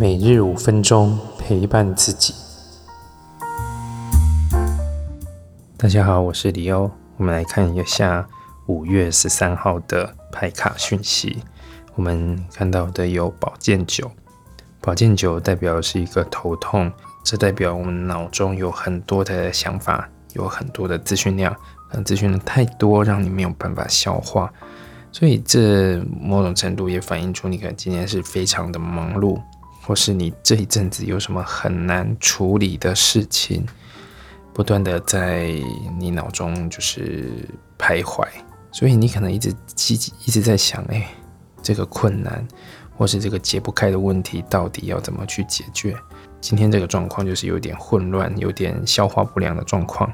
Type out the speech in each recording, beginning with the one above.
每日五分钟陪伴自己。大家好，我是李欧。我们来看一下五月十三号的牌卡讯息。我们看到的有宝剑九，宝剑九代表是一个头痛，这代表我们脑中有很多的想法，有很多的资讯量，可能资讯量太多，让你没有办法消化。所以这某种程度也反映出你可能今天是非常的忙碌。或是你这一阵子有什么很难处理的事情，不断的在你脑中就是徘徊，所以你可能一直积极一直在想，哎，这个困难或是这个解不开的问题到底要怎么去解决？今天这个状况就是有点混乱，有点消化不良的状况。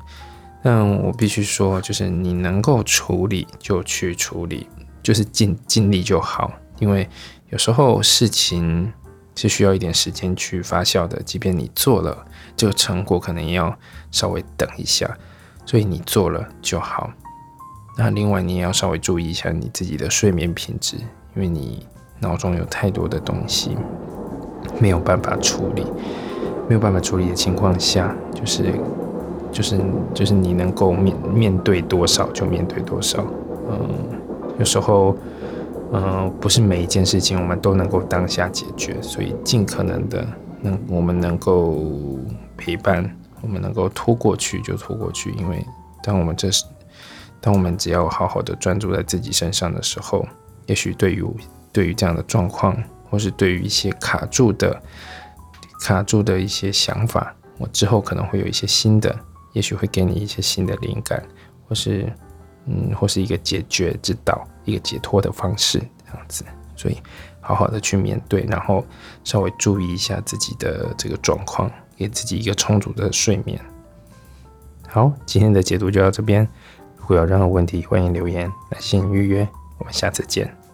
但我必须说，就是你能够处理就去处理，就是尽尽力就好，因为有时候事情。是需要一点时间去发酵的，即便你做了，这个成果可能也要稍微等一下，所以你做了就好。那另外你也要稍微注意一下你自己的睡眠品质，因为你脑中有太多的东西没有办法处理，没有办法处理的情况下，就是就是就是你能够面面对多少就面对多少。嗯，有时候。嗯，不是每一件事情我们都能够当下解决，所以尽可能的能我们能够陪伴，我们能够拖过去就拖过去。因为当我们这是，当我们只要好好的专注在自己身上的时候，也许对于对于这样的状况，或是对于一些卡住的卡住的一些想法，我之后可能会有一些新的，也许会给你一些新的灵感，或是。嗯，或是一个解决之道，一个解脱的方式，这样子。所以，好好的去面对，然后稍微注意一下自己的这个状况，给自己一个充足的睡眠。好，今天的解读就到这边。如果有任何问题，欢迎留言来信预约。我们下次见。